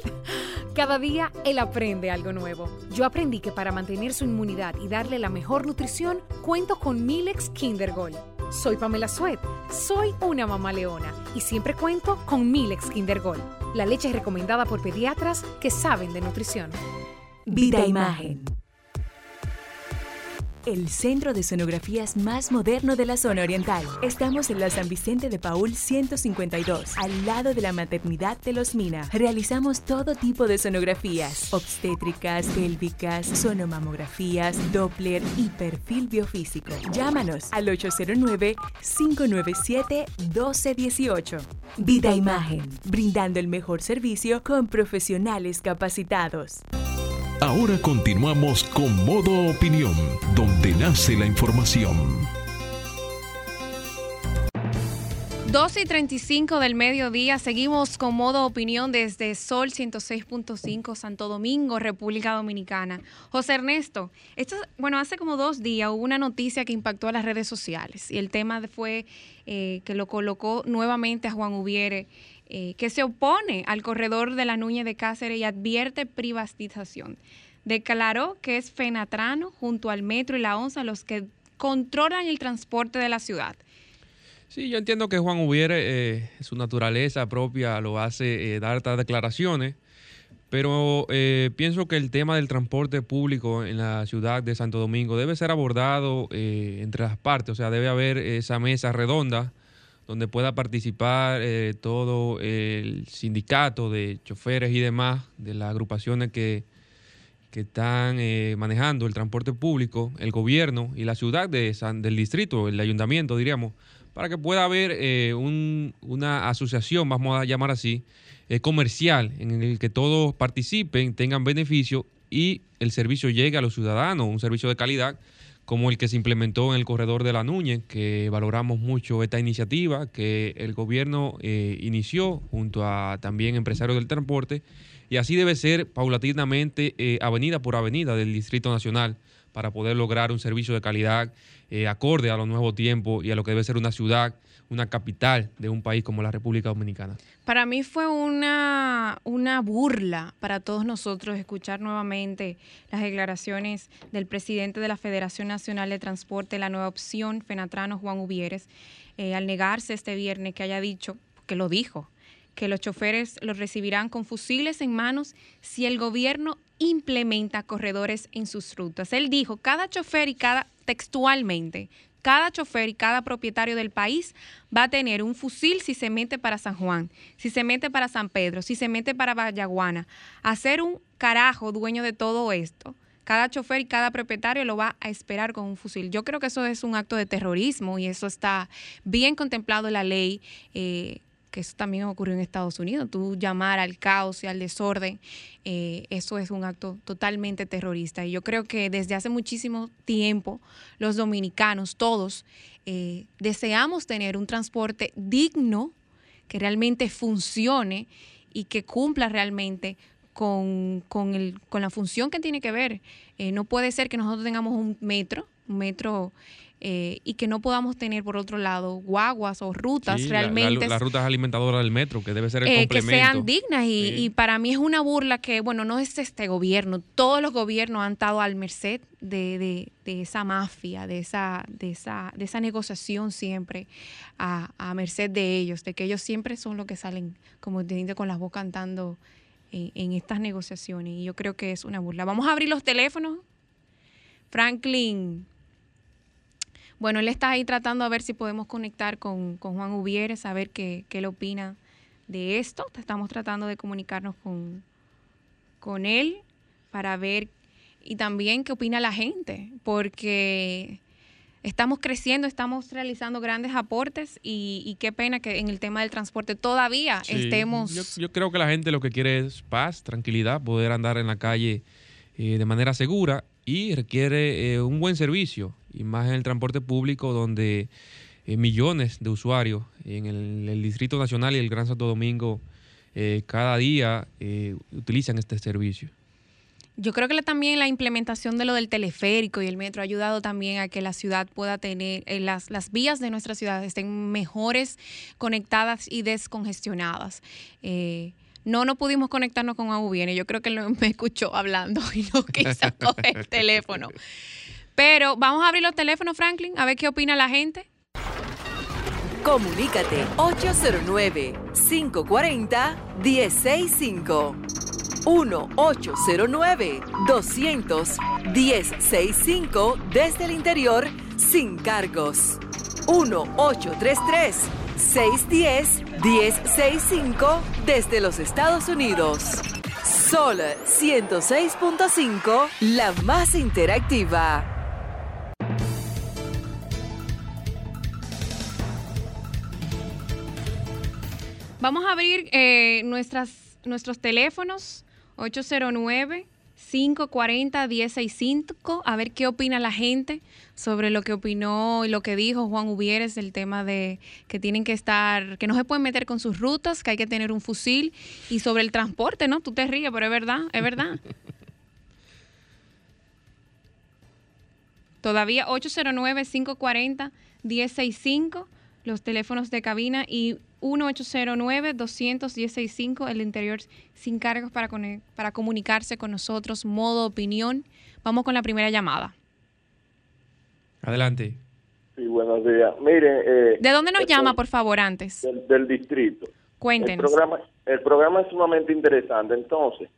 [SPEAKER 8] Cada día él aprende algo nuevo. Yo aprendí que para mantener su inmunidad y darle la mejor nutrición, cuento con Milex Kinder Gold. Soy Pamela Suet, soy una mamá leona y siempre cuento con Milex Kinder Gold, la leche recomendada por pediatras que saben de nutrición.
[SPEAKER 6] Vida Imagen. El centro de sonografías más moderno de la zona oriental. Estamos en la San Vicente de Paul 152, al lado de la maternidad de Los Mina. Realizamos todo tipo de sonografías, obstétricas, pélvicas, sonomamografías, Doppler y perfil biofísico. Llámanos al 809-597-1218. Vida Imagen, brindando el mejor servicio con profesionales capacitados.
[SPEAKER 3] Ahora continuamos con Modo Opinión, donde nace la información.
[SPEAKER 1] 12 y 35 del mediodía, seguimos con modo opinión desde Sol 106.5 Santo Domingo, República Dominicana. José Ernesto, esto, bueno, hace como dos días hubo una noticia que impactó a las redes sociales y el tema fue eh, que lo colocó nuevamente a Juan Ubiere, eh, que se opone al corredor de la Núñez de Cáceres y advierte privatización. Declaró que es Fenatrano junto al Metro y la ONSA los que controlan el transporte de la ciudad.
[SPEAKER 2] Sí, yo entiendo que Juan Ubiere, eh, su naturaleza propia lo hace eh, dar estas declaraciones, pero eh, pienso que el tema del transporte público en la ciudad de Santo Domingo debe ser abordado eh, entre las partes, o sea, debe haber esa mesa redonda donde pueda participar eh, todo el sindicato de choferes y demás de las agrupaciones que, que están eh, manejando el transporte público, el gobierno y la ciudad de San- del distrito, el ayuntamiento, diríamos, para que pueda haber eh, un- una asociación, vamos a llamar así, eh, comercial, en el que todos participen, tengan beneficio y el servicio llegue a los ciudadanos, un servicio de calidad como el que se implementó en el corredor de la Núñez, que valoramos mucho esta iniciativa que el gobierno eh, inició junto a también empresarios del transporte, y así debe ser paulatinamente eh, avenida por avenida del Distrito Nacional para poder lograr un servicio de calidad eh, acorde a los nuevos tiempos y a lo que debe ser una ciudad, una capital de un país como la República Dominicana.
[SPEAKER 1] Para mí fue una, una burla para todos nosotros escuchar nuevamente las declaraciones del presidente de la Federación Nacional de Transporte, la nueva opción, Fenatrano Juan Ubieres, eh, al negarse este viernes que haya dicho, que lo dijo, que los choferes los recibirán con fusiles en manos si el gobierno implementa corredores en sus rutas. Él dijo, cada chofer y cada, textualmente, cada chofer y cada propietario del país va a tener un fusil si se mete para San Juan, si se mete para San Pedro, si se mete para Vallaguana. Hacer un carajo dueño de todo esto. Cada chofer y cada propietario lo va a esperar con un fusil. Yo creo que eso es un acto de terrorismo y eso está bien contemplado en la ley. eh, que eso también ocurrió en Estados Unidos. Tú llamar al caos y al desorden, eh, eso es un acto totalmente terrorista. Y yo creo que desde hace muchísimo tiempo los dominicanos, todos, eh, deseamos tener un transporte digno, que realmente funcione y que cumpla realmente con, con, el, con la función que tiene que ver. Eh, no puede ser que nosotros tengamos un metro, un metro eh, y que no podamos tener por otro lado guaguas o rutas realmente.
[SPEAKER 2] las rutas alimentadoras del metro, que debe ser el eh,
[SPEAKER 1] Que sean dignas y, para mí es una burla que, bueno, no es este gobierno, todos los gobiernos han estado al merced de, esa mafia, de esa, de, esa, de esa negociación siempre a, merced de ellos, de que ellos siempre son los que salen, como te con las voz cantando en, en estas negociaciones y yo creo que es una burla. Vamos a abrir los teléfonos. Franklin bueno, él está ahí tratando a ver si podemos conectar con, Juan Ubieres, a ver qué, qué le opina de esto. Estamos tratando de comunicarnos con, con él para ver y también qué opina la gente, porque estamos creciendo, estamos realizando grandes aportes y, qué pena que en el tema del transporte todavía estemos...
[SPEAKER 2] Yo, yo, creo que la gente lo que quiere es paz, tranquilidad, poder andar en la calle eh, de manera segura y requiere eh, un buen servicio, y más en el transporte público donde eh, millones de usuarios en el, Distrito Nacional y el Gran Santo Domingo cada día utilizan este servicio.
[SPEAKER 1] Yo creo que también la implementación de lo del teleférico y el metro ha ayudado también a que la ciudad pueda tener, las, las vías de nuestra ciudad estén mejores conectadas y descongestionadas. No, no pudimos conectarnos con Viene. Yo creo que él me escuchó hablando y no quiso coger el teléfono. Pero vamos a abrir los teléfonos, Franklin, a ver qué opina la gente.
[SPEAKER 11] Comunícate 809-540-1065. 1-809-200-1065 desde el interior sin cargos. 1-833 610-1065 desde los Estados Unidos. Sol 106.5, la más interactiva.
[SPEAKER 1] Vamos a abrir eh, nuestros teléfonos 809 540 1065 a ver qué opina la gente sobre lo que opinó y lo que dijo Juan Ubieres del tema de que tienen que estar, que no se pueden meter con sus rutas, que hay que tener un fusil y sobre el transporte, ¿no? Tú te ríes, pero es verdad, es verdad. Todavía 809 540 1065 los teléfonos de cabina y 1-809-200-1065, el interior sin cargos para, para comunicarse con nosotros, modo opinión. Vamos con la primera llamada.
[SPEAKER 2] Adelante.
[SPEAKER 12] Sí, buenos días. Mire.
[SPEAKER 1] Eh, ¿De dónde nos llama, por favor, antes?
[SPEAKER 12] Del, distrito.
[SPEAKER 1] Cuéntenos.
[SPEAKER 12] El programa, el programa es sumamente interesante. Entonces,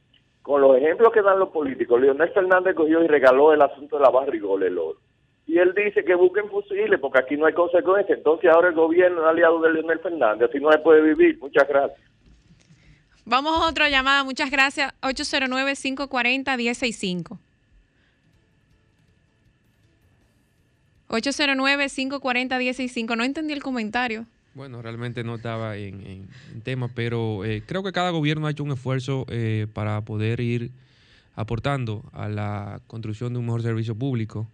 [SPEAKER 12] con los ejemplos que dan los políticos, Leonel Fernández cogió y regaló el asunto de la barrigola, el oro y él dice que busquen fusiles porque aquí no hay consecuencias. Entonces ahora el gobierno es aliado de Leonel Fernández, así no se puede vivir. Muchas gracias.
[SPEAKER 1] Vamos a otra llamada, muchas gracias. 809-540-1065. 809-540-1065. No entendí el comentario.
[SPEAKER 2] Bueno, realmente no estaba en, tema, pero eh, creo que cada gobierno ha hecho un esfuerzo eh, para poder ir aportando a la construcción de un mejor servicio público.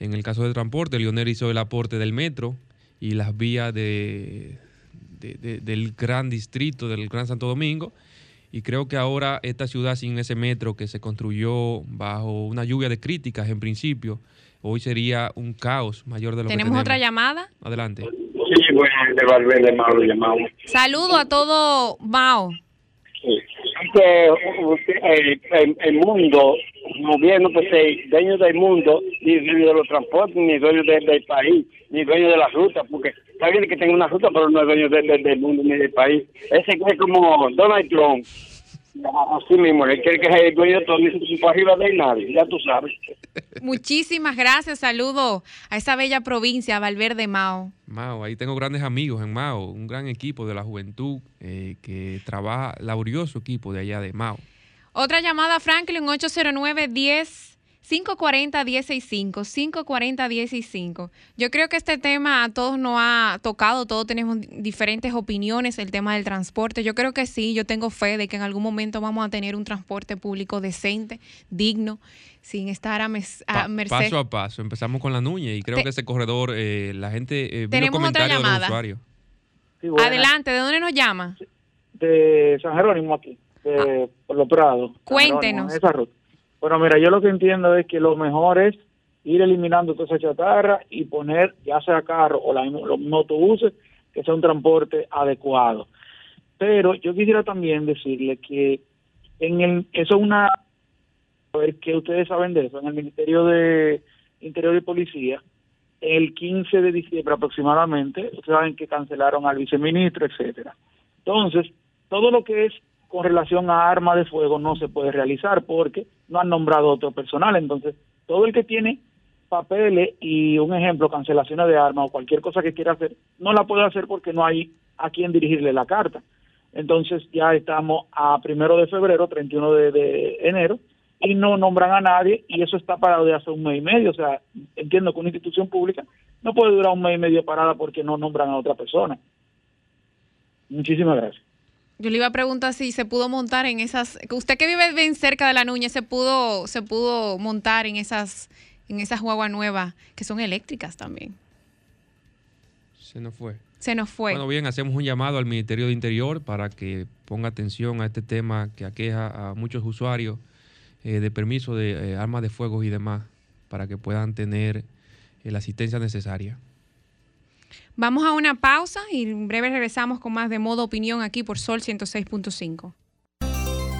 [SPEAKER 2] En el caso del transporte, Lionel hizo el aporte del metro y las vías de, del gran distrito, del Gran Santo Domingo. Y creo que ahora esta ciudad sin ese metro que se construyó bajo una lluvia de críticas en principio, hoy sería un caos mayor de lo que tenemos.
[SPEAKER 1] ¿Tenemos otra llamada?
[SPEAKER 2] Adelante.
[SPEAKER 13] Sí, bueno, de Valverde Mao lo llamamos.
[SPEAKER 1] Saludo a todo Mao.
[SPEAKER 13] Sí. Que el, el, el mundo gobierno pues es dueño del mundo, ni dueño de los transportes, ni dueño del país, ni dueño de la ruta, porque está bien que tenga una ruta, pero no es dueño del mundo ni del país. Ese es como Donald Trump. Así mismo, él quiere que sea el dueño de todo, ni por arriba de nadie, ya tú sabes.
[SPEAKER 1] Muchísimas gracias, saludo a esa bella provincia, Valverde Mao.
[SPEAKER 2] Mao, ahí tengo grandes amigos en Mao, un gran equipo de la juventud eh, que trabaja, laborioso equipo de allá de Mao.
[SPEAKER 1] Otra llamada, Franklin, 809-10. 540-165, 540-165. Yo creo que este tema a todos nos ha tocado, todos tenemos diferentes opiniones, el tema del transporte. Yo creo que sí, yo tengo fe de que en algún momento vamos a tener un transporte público decente, digno, sin estar a, merced.
[SPEAKER 2] Paso a paso, empezamos con la Nuña y creo que ese corredor, eh, la gente... Eh,
[SPEAKER 1] tenemos otra llamada. Adelante, ¿de dónde nos llama?
[SPEAKER 14] De San Jerónimo aquí, de ah. Los Prados.
[SPEAKER 1] Cuéntenos.
[SPEAKER 14] Esa ruta. Bueno, mira, yo lo que entiendo es que lo mejor es ir eliminando toda esa chatarra y poner, ya sea carro o la, los autobuses, que sea un transporte adecuado. Pero yo quisiera también decirle que en el, eso es una, a ver qué ustedes saben de eso, en el Ministerio de Interior y Policía, el 15 de diciembre aproximadamente, ustedes saben que cancelaron al viceministro, etcétera. Entonces, todo lo que es con relación a armas de fuego no se puede realizar porque no han nombrado otro personal. Entonces, todo el que tiene papeles y un ejemplo, cancelaciones de armas o cualquier cosa que quiera hacer, no la puede hacer porque no hay a quien dirigirle la carta. Entonces ya estamos a primero de febrero, 31 de, de enero, y no nombran a nadie y eso está parado de hace un mes y medio. O sea, entiendo que una institución pública no puede durar un mes y medio parada porque no nombran a otra persona. Muchísimas gracias.
[SPEAKER 1] Yo le iba a preguntar si se pudo montar en esas. Usted que vive bien cerca de la Nuña, se pudo, se pudo montar en esas, en esas guaguas nuevas que son eléctricas también.
[SPEAKER 2] Se nos fue.
[SPEAKER 1] Se nos fue.
[SPEAKER 2] Bueno, bien, hacemos un llamado al Ministerio de Interior para que ponga atención a este tema que aqueja a muchos usuarios eh, de permiso de eh, armas de fuego y demás, para que puedan tener eh, la asistencia necesaria.
[SPEAKER 1] Vamos a una pausa y en breve regresamos con más de modo opinión aquí por Sol 106.5.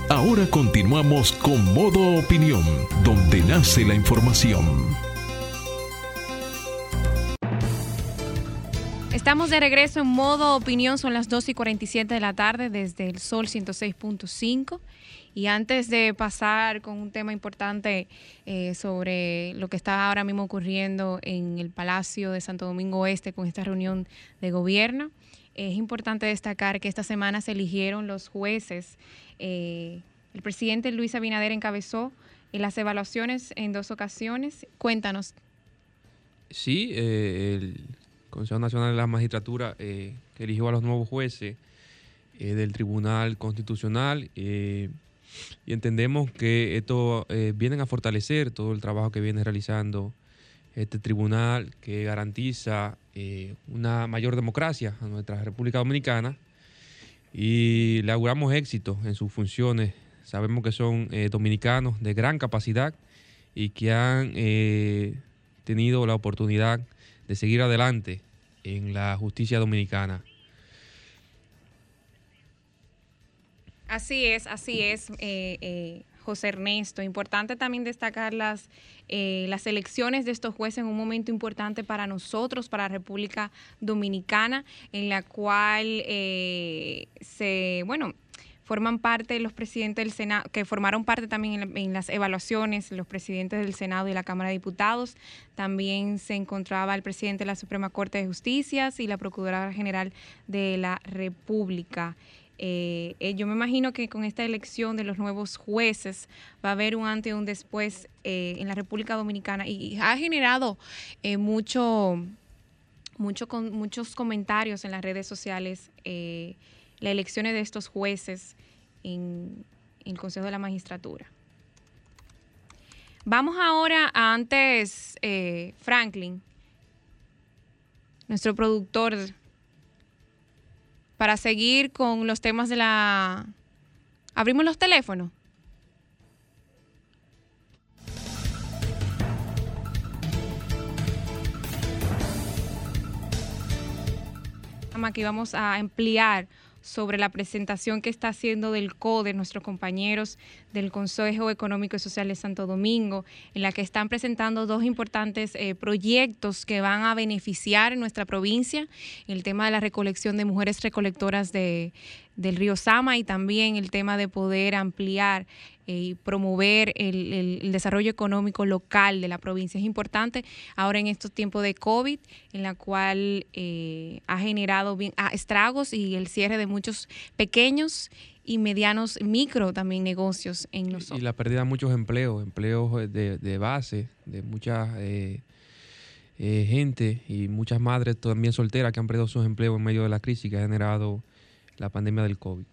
[SPEAKER 3] Ahora continuamos con modo opinión, donde nace la información.
[SPEAKER 1] Estamos de regreso en modo opinión, son las 2 y 47 de la tarde desde el Sol 106.5 y antes de pasar con un tema importante eh, sobre lo que está ahora mismo ocurriendo en el Palacio de Santo Domingo Oeste con esta reunión de gobierno, es importante destacar que esta semana se eligieron los jueces. Eh, el presidente Luis Abinader encabezó las evaluaciones en dos ocasiones. Cuéntanos.
[SPEAKER 2] Sí, eh, el Consejo Nacional de la Magistratura eligió a los nuevos jueces del Tribunal Constitucional y entendemos que esto eh, viene a fortalecer todo el trabajo que viene realizando este tribunal que garantiza eh, una mayor democracia a nuestra República Dominicana y le auguramos éxito en sus funciones. Sabemos que son eh, dominicanos de gran capacidad y que han tenido la oportunidad de seguir adelante en la justicia dominicana.
[SPEAKER 1] Así es, así es, eh, eh, José Ernesto. Importante también destacar las, eh, las elecciones de estos jueces en un momento importante para nosotros, para la República Dominicana, en la cual se, bueno, forman parte los presidentes del Senado, que formaron parte también en, en, las evaluaciones, los presidentes del Senado y la Cámara de Diputados. También se encontraba el presidente de la Suprema Corte de Justicia y la Procuradora General de la República. Eh, eh, yo me imagino que con esta elección de los nuevos jueces va a haber un antes y un después eh, en la República Dominicana y, ha generado mucho, mucho con, muchos comentarios en las redes sociales las elecciones de estos jueces en, en el Consejo de la Magistratura. Vamos ahora a antes, Franklin, nuestro productor para seguir con los temas de la... Abrimos los teléfonos. Aquí vamos a ampliar sobre la presentación que está haciendo del CODE, nuestros compañeros del Consejo Económico y Social de Santo Domingo, en la que están presentando dos importantes eh, proyectos que van a beneficiar nuestra provincia, el tema de la recolección de mujeres recolectoras de, del río Sama y también el tema de poder ampliar eh, y promover el, desarrollo económico local de la provincia. Es importante ahora en estos tiempos de COVID, en la cual eh, ha generado bien, ah, estragos y el cierre de muchos pequeños y medianos micro también negocios en nosotros.
[SPEAKER 2] Y la pérdida de muchos empleos, empleos de, de base, de muchas eh, eh, gente y muchas madres también solteras que han perdido sus empleos en medio de la crisis que ha generado la pandemia del COVID.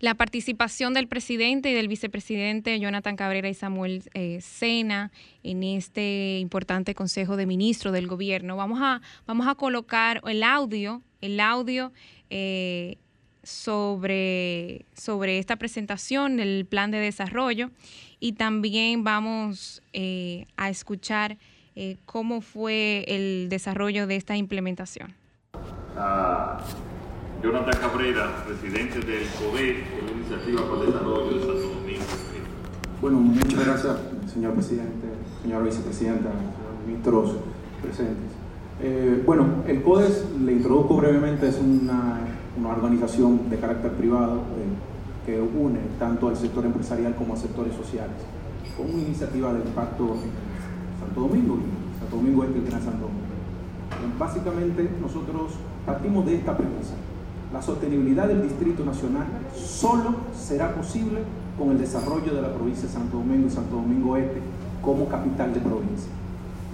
[SPEAKER 1] La participación del presidente y del vicepresidente Jonathan Cabrera y Samuel eh, Sena en este importante Consejo de Ministros del Gobierno. Vamos a, vamos a colocar el audio, el audio eh, sobre, sobre esta presentación del plan de desarrollo y también vamos eh, a escuchar eh, cómo fue el desarrollo de esta implementación.
[SPEAKER 15] A Jonathan Cabrera, presidente del CODE, la Iniciativa para el Desarrollo de Santo Domingo.
[SPEAKER 16] Bueno, muchas gracias, señor presidente, señora vicepresidenta, ministros presentes. Eh, bueno, el CODES, le introduzco brevemente, es una, una organización de carácter privado eh, que une tanto al sector empresarial como a sectores sociales, con una iniciativa de impacto en Santo Domingo y Santo Domingo Este y Gran Santo Domingo. Básicamente nosotros partimos de esta premisa. La sostenibilidad del Distrito Nacional solo será posible con el desarrollo de la provincia de Santo Domingo y Santo Domingo Este como capital de provincia.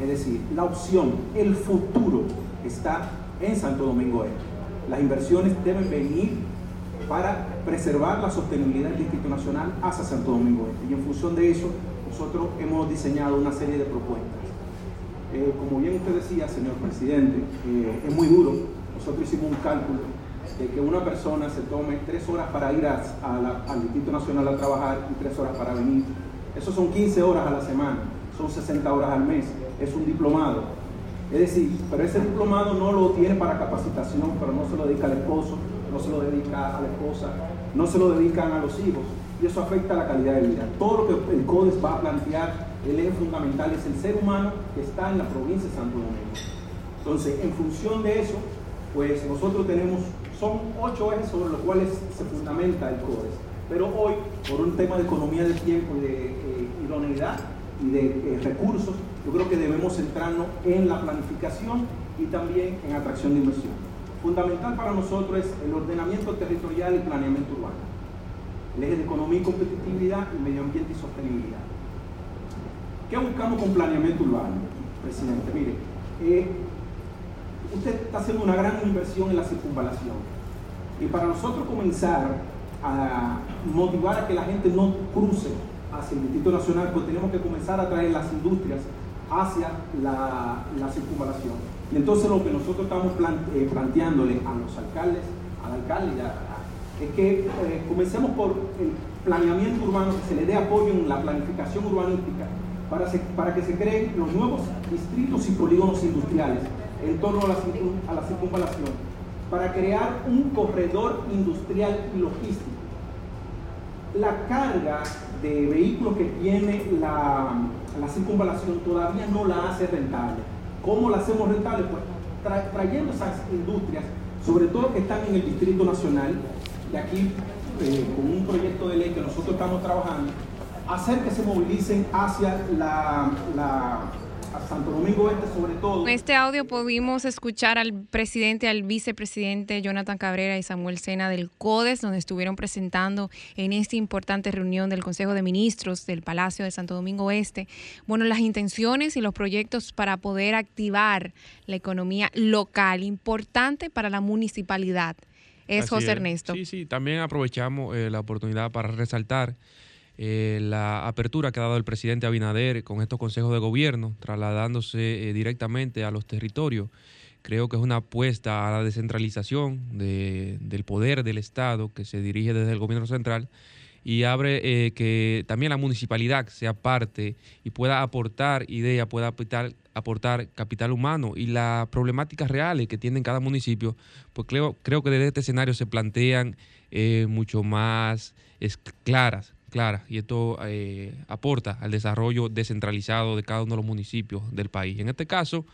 [SPEAKER 16] Es decir, la opción, el futuro está en Santo Domingo Este. Las inversiones deben venir para preservar la sostenibilidad del Distrito Nacional hacia Santo Domingo Este. Y en función de eso, nosotros hemos diseñado una serie de propuestas. Eh, como bien usted decía, señor presidente, eh, es muy duro. Nosotros hicimos un cálculo de que una persona se tome tres horas para ir a, a al Distrito Nacional a trabajar y tres horas para venir. Eso son 15 horas a la semana, son 60 horas al mes, es un diplomado. Es decir, pero ese diplomado no lo tiene para capacitación, pero no se lo dedica al esposo, no se lo dedica a la esposa, no se lo dedican a los hijos. Y eso afecta la calidad de vida. Todo lo que el CODES va a plantear, el eje fundamental es el ser humano que está en la provincia de Santo Domingo. Entonces, en función de eso, pues nosotros tenemos, son ocho ejes sobre los cuales se fundamenta el CODES. Pero hoy, por un tema de economía de tiempo y de eh, idoneidad y de eh, recursos, yo creo que debemos centrarnos en la planificación y también en atracción de inversión. Fundamental para nosotros es el ordenamiento territorial y planeamiento urbano. El eje de economía y competitividad y medio ambiente y sostenibilidad. ¿Qué buscamos con planeamiento urbano, presidente? Mire, eh, usted está haciendo una gran inversión en la circunvalación. Y para nosotros comenzar a motivar a que la gente no cruce hacia el Distrito Nacional, pues tenemos que comenzar a traer las industrias hacia la, la circunvalación. Y entonces lo que nosotros estamos plan, eh, planteándole a los alcaldes, al alcalde, es que eh, comencemos por el planeamiento urbano, que se le dé apoyo en la planificación urbanística para, que se creen los nuevos distritos y polígonos industriales en torno a la circunvalación, para crear un corredor industrial y logístico. La carga de vehículos que tiene la, la circunvalación todavía no la hace rentable. ¿Cómo la hacemos rentable? Pues tra trayendo esas industrias, sobre todo que están en el Distrito Nacional, de aquí eh, con un proyecto de ley que nosotros estamos trabajando, hacer que se movilicen hacia la, la a Santo Domingo Este sobre todo.
[SPEAKER 1] En este audio pudimos escuchar al presidente, al vicepresidente Jonathan Cabrera y Samuel Sena del CODES, donde estuvieron presentando en esta importante reunión del Consejo de Ministros del Palacio de Santo Domingo Este, bueno, las intenciones y los proyectos para poder activar la economía local, importante para la municipalidad. Es
[SPEAKER 2] Así
[SPEAKER 1] José Ernesto.
[SPEAKER 2] Sí, sí, también aprovechamos eh, la oportunidad para resaltar eh, la apertura que ha dado el presidente Abinader con estos consejos de gobierno, trasladándose eh, directamente a los territorios. Creo que es una apuesta a la descentralización de, del poder del Estado que se dirige desde el gobierno central y abre eh, que también la municipalidad sea parte y pueda aportar ideas, pueda aportar, aportar capital humano y las problemáticas reales que tiene cada municipio, pues creo, creo que desde este escenario se plantean mucho más es, claras clara y esto eh, aporta al desarrollo descentralizado de cada uno de los municipios del país. En este caso,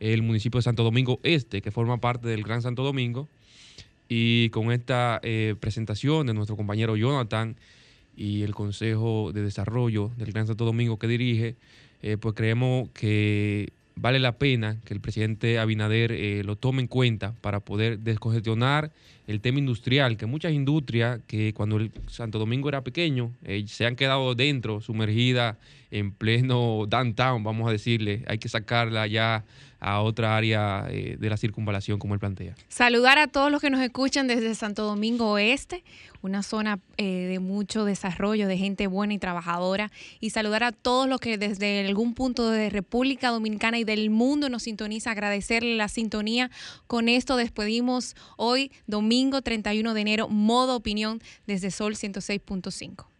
[SPEAKER 2] el municipio de Santo Domingo Este, que forma parte del Gran Santo Domingo, y con esta eh, presentación de nuestro compañero Jonathan y el Consejo de Desarrollo del Gran Santo Domingo que dirige, eh, pues creemos que vale la pena que el presidente Abinader eh, lo tome en cuenta para poder descongestionar el tema industrial, que muchas industrias que cuando el Santo Domingo era pequeño eh, se han quedado dentro, sumergidas en pleno downtown, vamos a decirle, hay que sacarla ya a otra área eh, de la circunvalación como él plantea.
[SPEAKER 1] Saludar a todos los que nos escuchan desde Santo Domingo Oeste, una zona eh, de mucho desarrollo, de gente buena y trabajadora, y saludar a todos los que desde algún punto de República Dominicana y del mundo nos sintoniza, agradecerle la sintonía. Con esto despedimos hoy, domingo 31 de enero, modo opinión desde Sol 106.5.